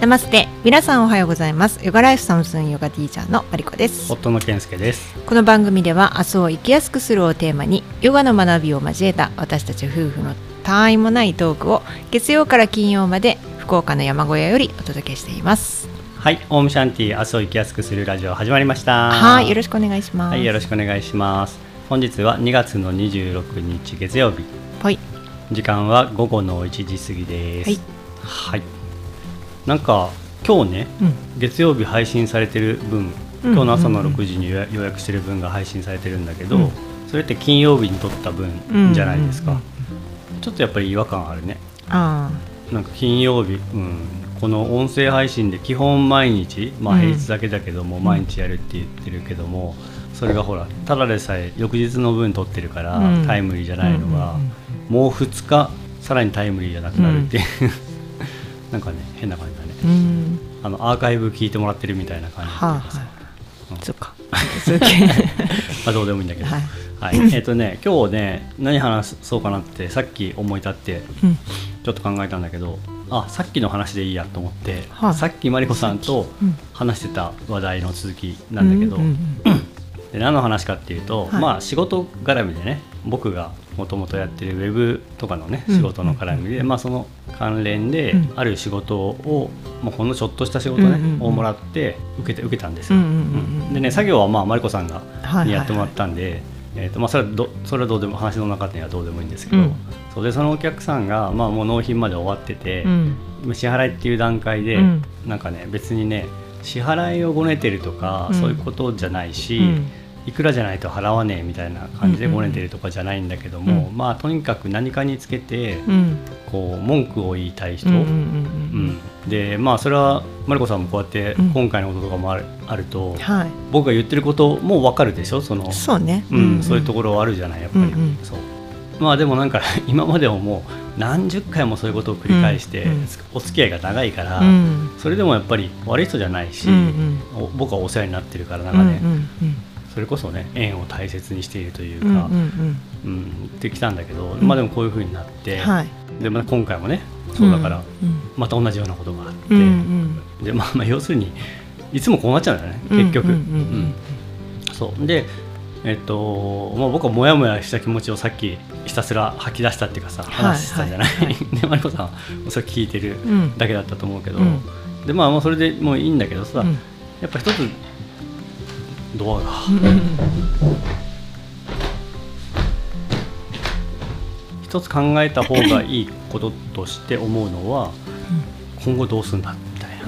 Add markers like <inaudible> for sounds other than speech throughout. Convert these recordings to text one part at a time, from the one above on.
ナマステ皆さんおはようございます。ヨガライフサムスンヨガティーチャーのマリコです。夫の健介です。この番組では明日を生きやすくするをテーマにヨガの学びを交えた私たち夫婦の他愛もないトークを月曜から金曜まで福岡の山小屋よりお届けしています。はいオウムシャンティ明日を生きやすくするラジオ始まりました。はいよろしくお願いします。はいよろしくお願いします。本日は2月の26日月曜日。はい。時間は午後の1時過ぎです。はい、はい、なんか今日ねうん。月曜日配信されてる分うん。今日の朝のうんうん6時に予約してる分が配信されてるんだけど、うん。それって金曜日に撮った分じゃないですか、うんうんちょっとやっぱり違和感あるね。あなんか金曜日、うん、この音声配信で基本毎日、まあ、うん。平日だけだけども、毎日やるって言ってるけどもそれがほらただでさえ翌日の分撮ってるから、うん。タイムリーじゃないのが、うんうんうんもう2日さらにタイムリーじゃなくなるっていう、<laughs> なんかね変な感じあうん。あのアーカイブ聞いてもらってるみたいな感じはあはさあそっか。<laughs> あどうでもいいんだけど、ははい。いえっ、とね今日ね何話そうかなってさっき思い立ってうん。ちょっと考えたんだけどあさっきの話でいいやと思って、はい。さっきマリコさんとうん。話してた話題の続きなんだけど、うんうん。で何の話かっていうと、はい。まあ仕事絡みでね僕がもともとやってるウェブとかのねうん。仕事の絡みで、まあ、その関連でうん。ある仕事を、もうほんのちょっとした仕事ね、をもらって受けて受けたんですよ、でね作業はまあマリコさんがはいにやってもらったんで、えーとまあ、それはどそれはどうでも話の中ではどうでもいいんですけど、うん。そう。でそのお客さんが、まあ、もう納品まで終わってて、支払いっていう段階で、うん。なんかね別にね支払いをごねてるとか、うん。そういうことじゃないし、うんいくらじゃないと払わねえみたいな感じでうんうんごねてるとかじゃないんだけども、うん。まあとにかく何かにつけてうん。こう文句を言いたい人、うんうんうんでまあそれはマリコさんもこうやってうん。今回のこととかもある,、あるとはい。僕が言ってることも分かるでしょ？そのそうね。うんそういうところあるじゃないやっぱり、うんうん。そう。まあでもなんか <laughs> 今までももう何十回もそういうことを繰り返して、うんうんお付き合いが長いから、うん。それでもやっぱり悪い人じゃないし、僕はお世話になってるからなんうんかね、うんそれこそね縁を大切にしているといううんか、うん。きたんだけど、んまあでもこういうふうになって、はい。でまあ今回もねそうだから、うんまた同じようなことがあって、うんうん。でまあまあ要するにいつもこうなっちゃうんだよねうん結局。そう。でえっとまあ、僕はモヤモヤした気持ちをさっきひたすら吐き出したっていうかさはい話してたじゃない、はいはい。<laughs> でマリコさんはそれ聞いてるうん。だけだったと思うけど、うんでまあまあそれでもういいんだけどさ、うん。やっぱ一つドアがうん <laughs> 一つ考えた方がいいこととして思うのは今後どうするんだみたいな。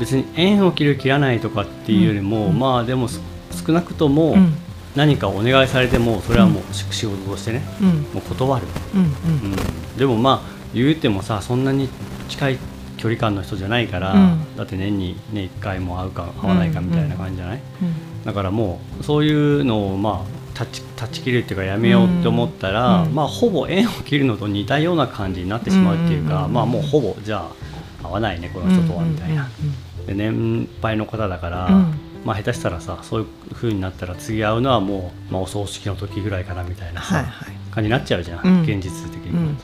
別に縁を切る切らないとかっていうよりも、うん。まあでもす少なくともうん。何かお願いされてもそれはもう仕仕事としてね。うん。もう断る、うんうん。うん、でもまあ言うてもさそんなに近い距離感の人じゃないから、うん。だって年にね1回も会うか会わないかみたいな感じじゃない、うん。だからもうそういうのをまあ断ち断ち切るっていうかやめようって思ったら、うん。まあほぼ縁を切るのと似たような感じになってしまうっていうか、うん。まあもうほぼじゃあ合わないねこの人とはみたいな、うん。で年配の方だから、うん。まあ下手したらさそういう風になったら次会うのはもう、まあ、お葬式の時ぐらいかなみたいなさ、はいはい。感じになっちゃうじゃん、うん。現実的に、うん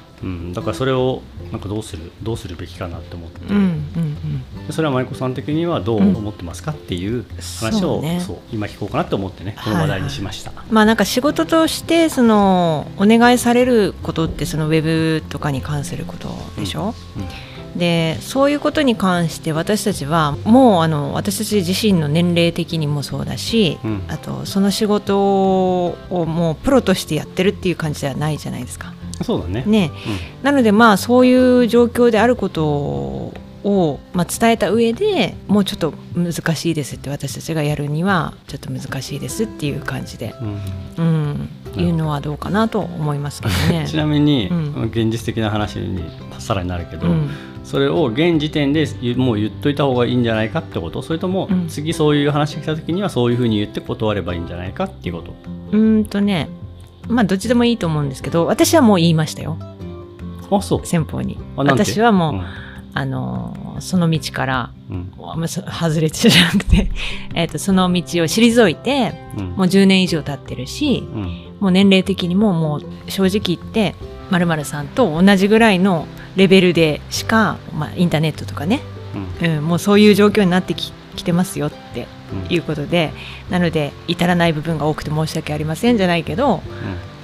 だからそれをなんかどうするどうするべきかなって思って、うんうんでそれは舞子さん的にはどう思ってますかっていう話を、そうね。そう今聞こうかなと思ってねこの話題にしました。まあなんか仕事としてそのお願いされることってそのウェブとかに関することでしょ、でそういうことに関して私たちはもうあの私たち自身の年齢的にもそうだし、うん。あとその仕事をもうプロとしてやってるっていう感じではないじゃないですか。そうだね。ね、なのでまあそういう状況であることを、まあ、伝えた上でもうちょっと難しいですって私たちがやるにはちょっと難しいですっていう感じで、うん。うん、いうのはどうかなと思いますけどね。<laughs> ちなみに、うん。現実的な話にさらになるけど、うん。それを現時点でもう言っといた方がいいんじゃないかってこと？それとも、うん。次そういう話が来た時にはそういうふうに言って断ればいいんじゃないかっていうこと？うーんとねまあどっちでもいいと思うんですけど私はもう言いましたよ。あそう。先方に。私はもう、うん。あのーその道からうん。<laughs> 外れてじゃなくて <laughs> えっとその道を退いてうん。もう10年以上経ってるしうん。もう年齢的にももう正直言ってまるさんと同じぐらいのレベルでしか、まあ、インターネットとかね、うん。うん、もうそういう状況になってききてますよってうん。いうことでなので至らない部分が多くて申し訳ありませんじゃないけど、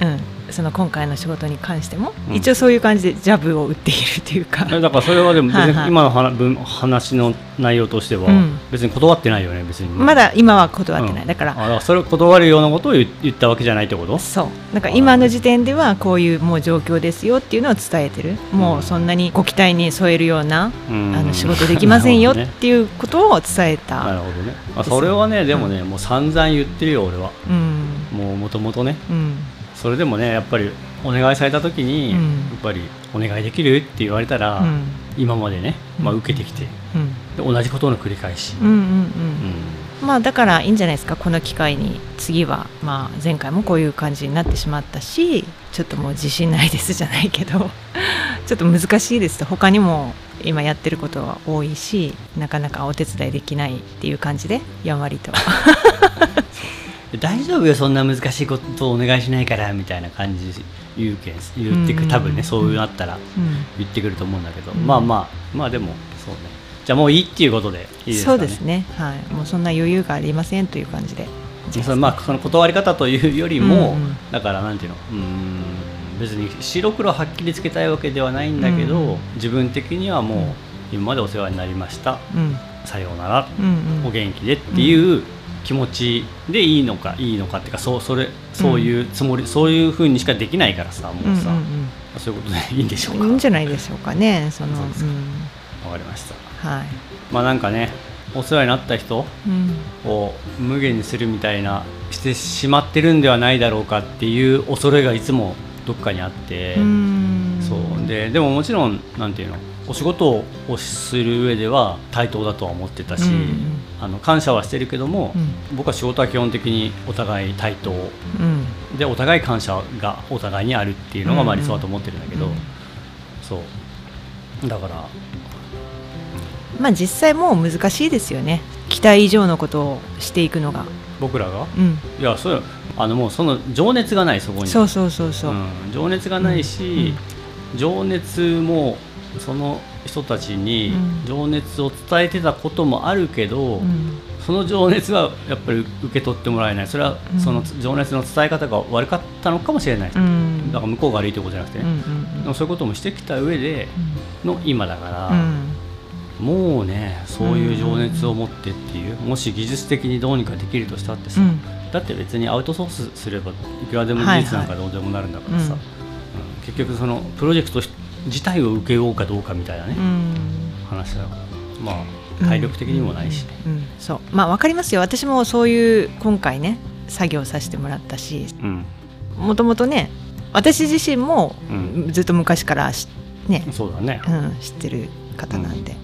うん、その今回の仕事に関しても、うん。一応そういう感じでジャブを打っているというか、えだからそれはでも別に今の話文話の内容としてはうん。別に断ってないよね別にまだ今は断ってない、うん。だからあそれを断るようなことを言言ったわけじゃないってこと？そう。なんか今の時点ではこういうもう状況ですよっていうのを伝えてる、もうそんなにご期待に添えるような、うん。あの仕事できませんよっていう <laughs> ことを伝えなた、るほどね。あそれはねでもね、もう散々言ってるよ俺は。うん。もうもともとね。うんそれでもねやっぱりお願いされた時に、うん。やっぱり「お願いできる?」って言われたら、うん。今までね、まあ、うん受けてきてうん。で同じことの繰り返し、まあだからいいんじゃないですかこの機会に。次はまあ前回もこういう感じになってしまったしちょっともう自信ないです <laughs> じゃないけどちょっと難しいです。と他にも今やってることは多いしなかなかお手伝いできないっていう感じでやんわりと。で大丈夫よそんな難しいことをお願いしないからみたいな感じで言うけん言ってく、うん多分ねそうなったらうん。言ってくると思うんだけど、うん。まあまあまあでもそうね。じゃあもういいっていうことでいいですかね。そうですね。はい。もうそんな余裕がありませんという感じで。そのまあその断り方というよりも、うんうん。だからなんていうのうーん別に白黒はっきりつけたいわけではないんだけど、うん。自分的にはもう今までお世話になりました。うん。さようなら、うんうん。お元気でっていう気持ちでいいのかいいのかっていうかそうそれそういうつもり、そういうふうにしかできないからさもうさ、うん。うんそういうことでいいんでしょううんか。いいんじゃないでしょうかねそのそうん。わかりました。はい。まあなんかねお世話になった人うん。を無限にするみたいなしてしまってるんではないだろうかっていう恐れがいつもどっかにあって、うんででももちろんなんていうのお仕事をする上では対等だとは思ってたし、うん。あの感謝はしてるけども、うん。僕は仕事は基本的にお互い対等。うん。でお互い感謝がお互いにあるっていうのがまあ理想だと思ってるんだけど、うん。そう。だからまあ実際もう難しいですよね。期待以上のことをしていくのが。僕らが？うん。いやそうあのもうその情熱がないそこに。そうそうそうそう、うん、情熱がないし、情熱もその人たちにうん。情熱を伝えてたこともあるけど、うん。その情熱はやっぱり受け取ってもらえない。それはうん。その情熱の伝え方が悪かったのかもしれない、うん。だから向こうが悪いということじゃなくて。うんね、うん。でもそういうこともしてきた上での今だから、うん。もうねそういう情熱を持ってっていうもし技術的にどうにかできるとしたってさ、うん。だって別にアウトソースすればいくらでも技術なんかどうでもなるんだからさ、はいはいうん結局そのプロジェクト自体を受けようかどうかみたいなね、うん。話だよまあ体力的にもないしね、うん。そう。まあわかりますよ。私もそういう今回ね作業させてもらったし。うん。もともとね私自身もうん。ずっと昔からしね、そうだね、うん、知ってる方なんで、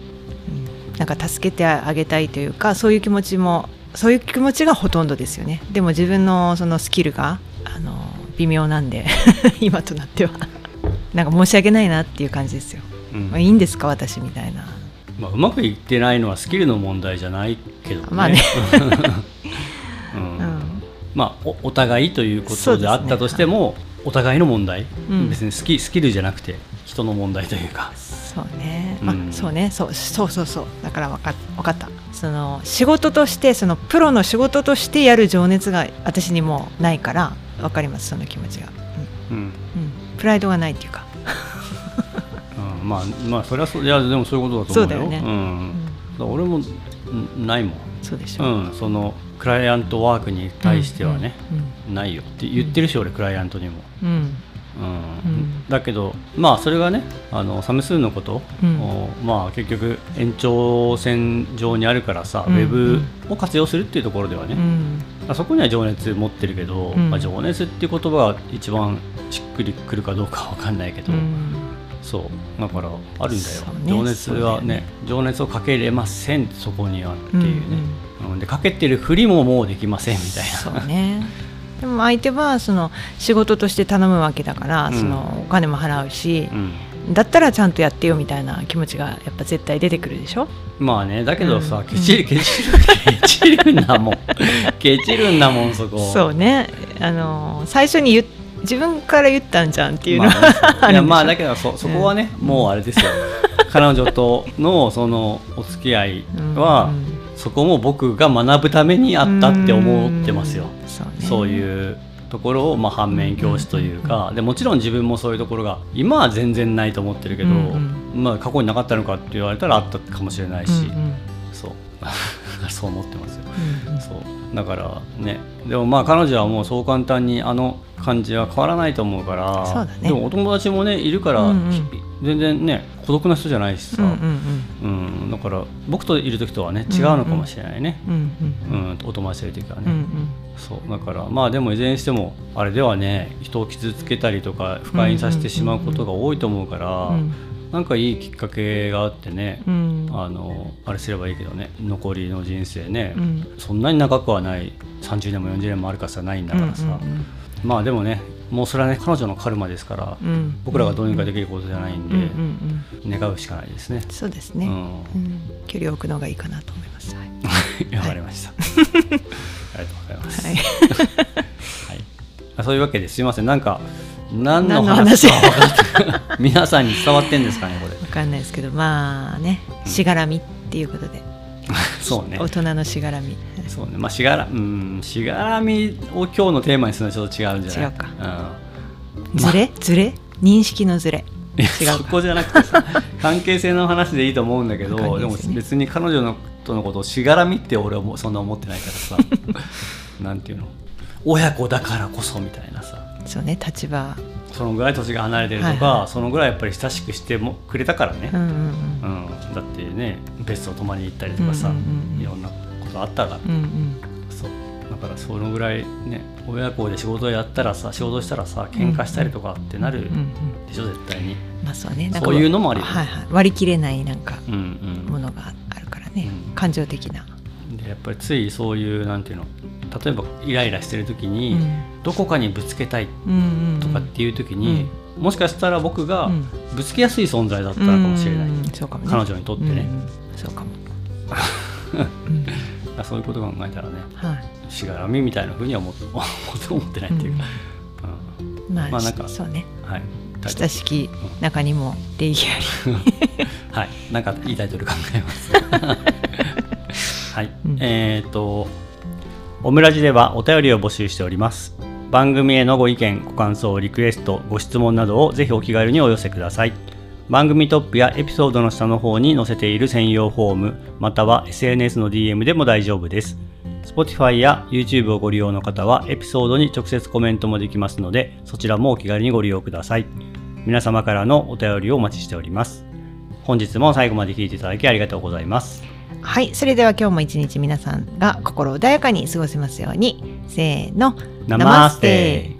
うん。なんか助けてあげたいというかそういう気持ちもそういう気持ちがほとんどですよね。でも自分のそのスキルがあの微妙なんで <laughs> 今となっては。<laughs> なんか申し訳ないなっていう感じですよ、うん。まあ、いいんですか私みたいな。まあ、うまくいってないのはスキルの問題じゃないけどね,、まあね。うん。<laughs> うん。まあおお互いということであったとしても、お互いの問題、うん。別にスキスキルじゃなくて人の問題というか。そうね、うん。あそうね。そうそうそうそう。だから分か分かった。その仕事としてそのプロの仕事としてやる情熱が私にもないから分かりますその気持ちが、うん。うん。うん、プライドがないっていうか、<laughs> うん。まあまあそれはそういやでもそういうことだと思うよ。そうだよね。うん。俺もんないもん、そうでしょ、うん、そのクライアントワークに対してはね、うん。ないよって言ってるし、俺クライアントにも、うん。うん。だけどまあそれがねあのサムスーンのこと、うん。おまあ結局延長線上にあるからさ、うん。ウェブを活用するっていうところではね、うんあそこには情熱持ってるけど、うん。まあ、情熱っていう言葉が一番しっくりくるかどうかは分かんないけど、うん。そう。だからあるんだよ、ね。情熱はねね。情熱をかけれませんそこにはっていうね、うん。でかけてるふりももうできませんみたいな。そうね。でも相手はその仕事として頼むわけだから、うん。そのお金も払うしう、んだったらちゃんとやってよみたいな気持ちがやっぱ絶対出てくるでしょ？まあねだけどさ、うん。ケチるケチるケチるんだもん。ケチるんだもん <laughs> そこ。そうね。あの最初に言自分から言ったんじゃんっていうのまは、あね、<laughs> いやまあだけどそそこはね、もうあれですよ。<laughs> 彼女とのそのお付き合いしょは、うん。そこも僕が学ぶためにあったって思ってますよ。そうね。そういうところを、まあ、反面教師というか、でもちろん自分もそういうところが今は全然ないと思ってるけど、うんまあ、過去になかったのかって言われたらあったかもしれないし、うんうん。そう。<laughs> そう思ってますよ。うんうん。そう。だからねでもまあ彼女はもうそう簡単にあの感じは変わらないと思うからでもお友達もねいるから、うんうん。全然ね孤独な人じゃないしさ、うんうんうん。だから僕といる時とはね違うのかもしれないね、うんうんうん。お友達といる時はね、うんうんそうだからまあでもいずれにしてもあれではね人を傷つけたりとか不快にさせてしまうことが多いと思うから、うんなんかいいきっかけがあってね、うん。あのあれすればいいけどね残りの人生ね、うん。そんなに長くはない30年も40年もあるかさないんだからさ、うんうんまあでもねもうそれはね彼女のカルマですから、うん。僕らがどうにかできることじゃないんで、うんうんうん。願うしかないですね。そうですね、うん。うん。距離を置くのがいいかなと思います。はい。<laughs> わかりました。ありがとうございます。はい。<laughs> はい。あそういうわけですいません。なんか何の話話か分かって皆さんに伝わってんですかねこれ。わかんないですけどまあねしがらみっていうことで、<laughs> そうね。大人のしがらみ。そうね。まあしがらうん。しがらみを今日のテーマにするのはちょっと違うんじゃない？違うか。うん。ずれ？ずれ？認識のずれ？違うか。そこじゃなくてさ関係性の話でいいと思うんだけど、ね。でも別に彼女のとのことをしがらみって俺はもうそんな思ってないからさ。<laughs> なんていうの？親子だからこそみたいなさ。そうね立場。そのぐらい年が離れてるとか、はいはい。そのぐらいやっぱり親しくしてもくれたからね、うんうんうん。だってね別荘泊まりに行ったりとかさ、うんうんうん。うんいろんなことあったから、うんうん。そう。だからそのぐらいね親子で仕事やったらさ仕事したらさ喧嘩したりとかってなるうんうんでしょ絶対に。まあそうね。そういうのもあるよね。はいはい、割り切れないなんかうんうん。ものがあるからね、うん。感情的な、でやっぱりついそういうなんていうの例えばイライラしてる時に、うん。どこかにぶつけたいとかっていう時に、もしかしたら僕がうん。ぶつけやすい存在だったのかもしれない、うんそうかもね。彼女にとってね、そうかも、<laughs> うん。そういうことを考えたらねはい。しがらみみたいなふうには思って思ってないっていうか、うん。まあ、まあなんかそうね。はい親しき中にも礼儀ありはい。なんかいいタイトル考えます。<laughs> はい、うん。えっ、とオムラジではお便りを募集しております。番組へのご意見ご感想リクエストご質問などをぜひお気軽にお寄せください。番組トップやエピソードの下の方に載せている専用フォームまたは SNS の DM でも大丈夫です。Spotify や YouTube をご利用の方はエピソードに直接コメントもできますのでそちらもお気軽にご利用ください皆様からのお便りをお待ちしております。本日も最後まで聞いていただきありがとうございます。はいそれでは今日も一日皆さんが心穏やかに過ごせますように。せーのナマステ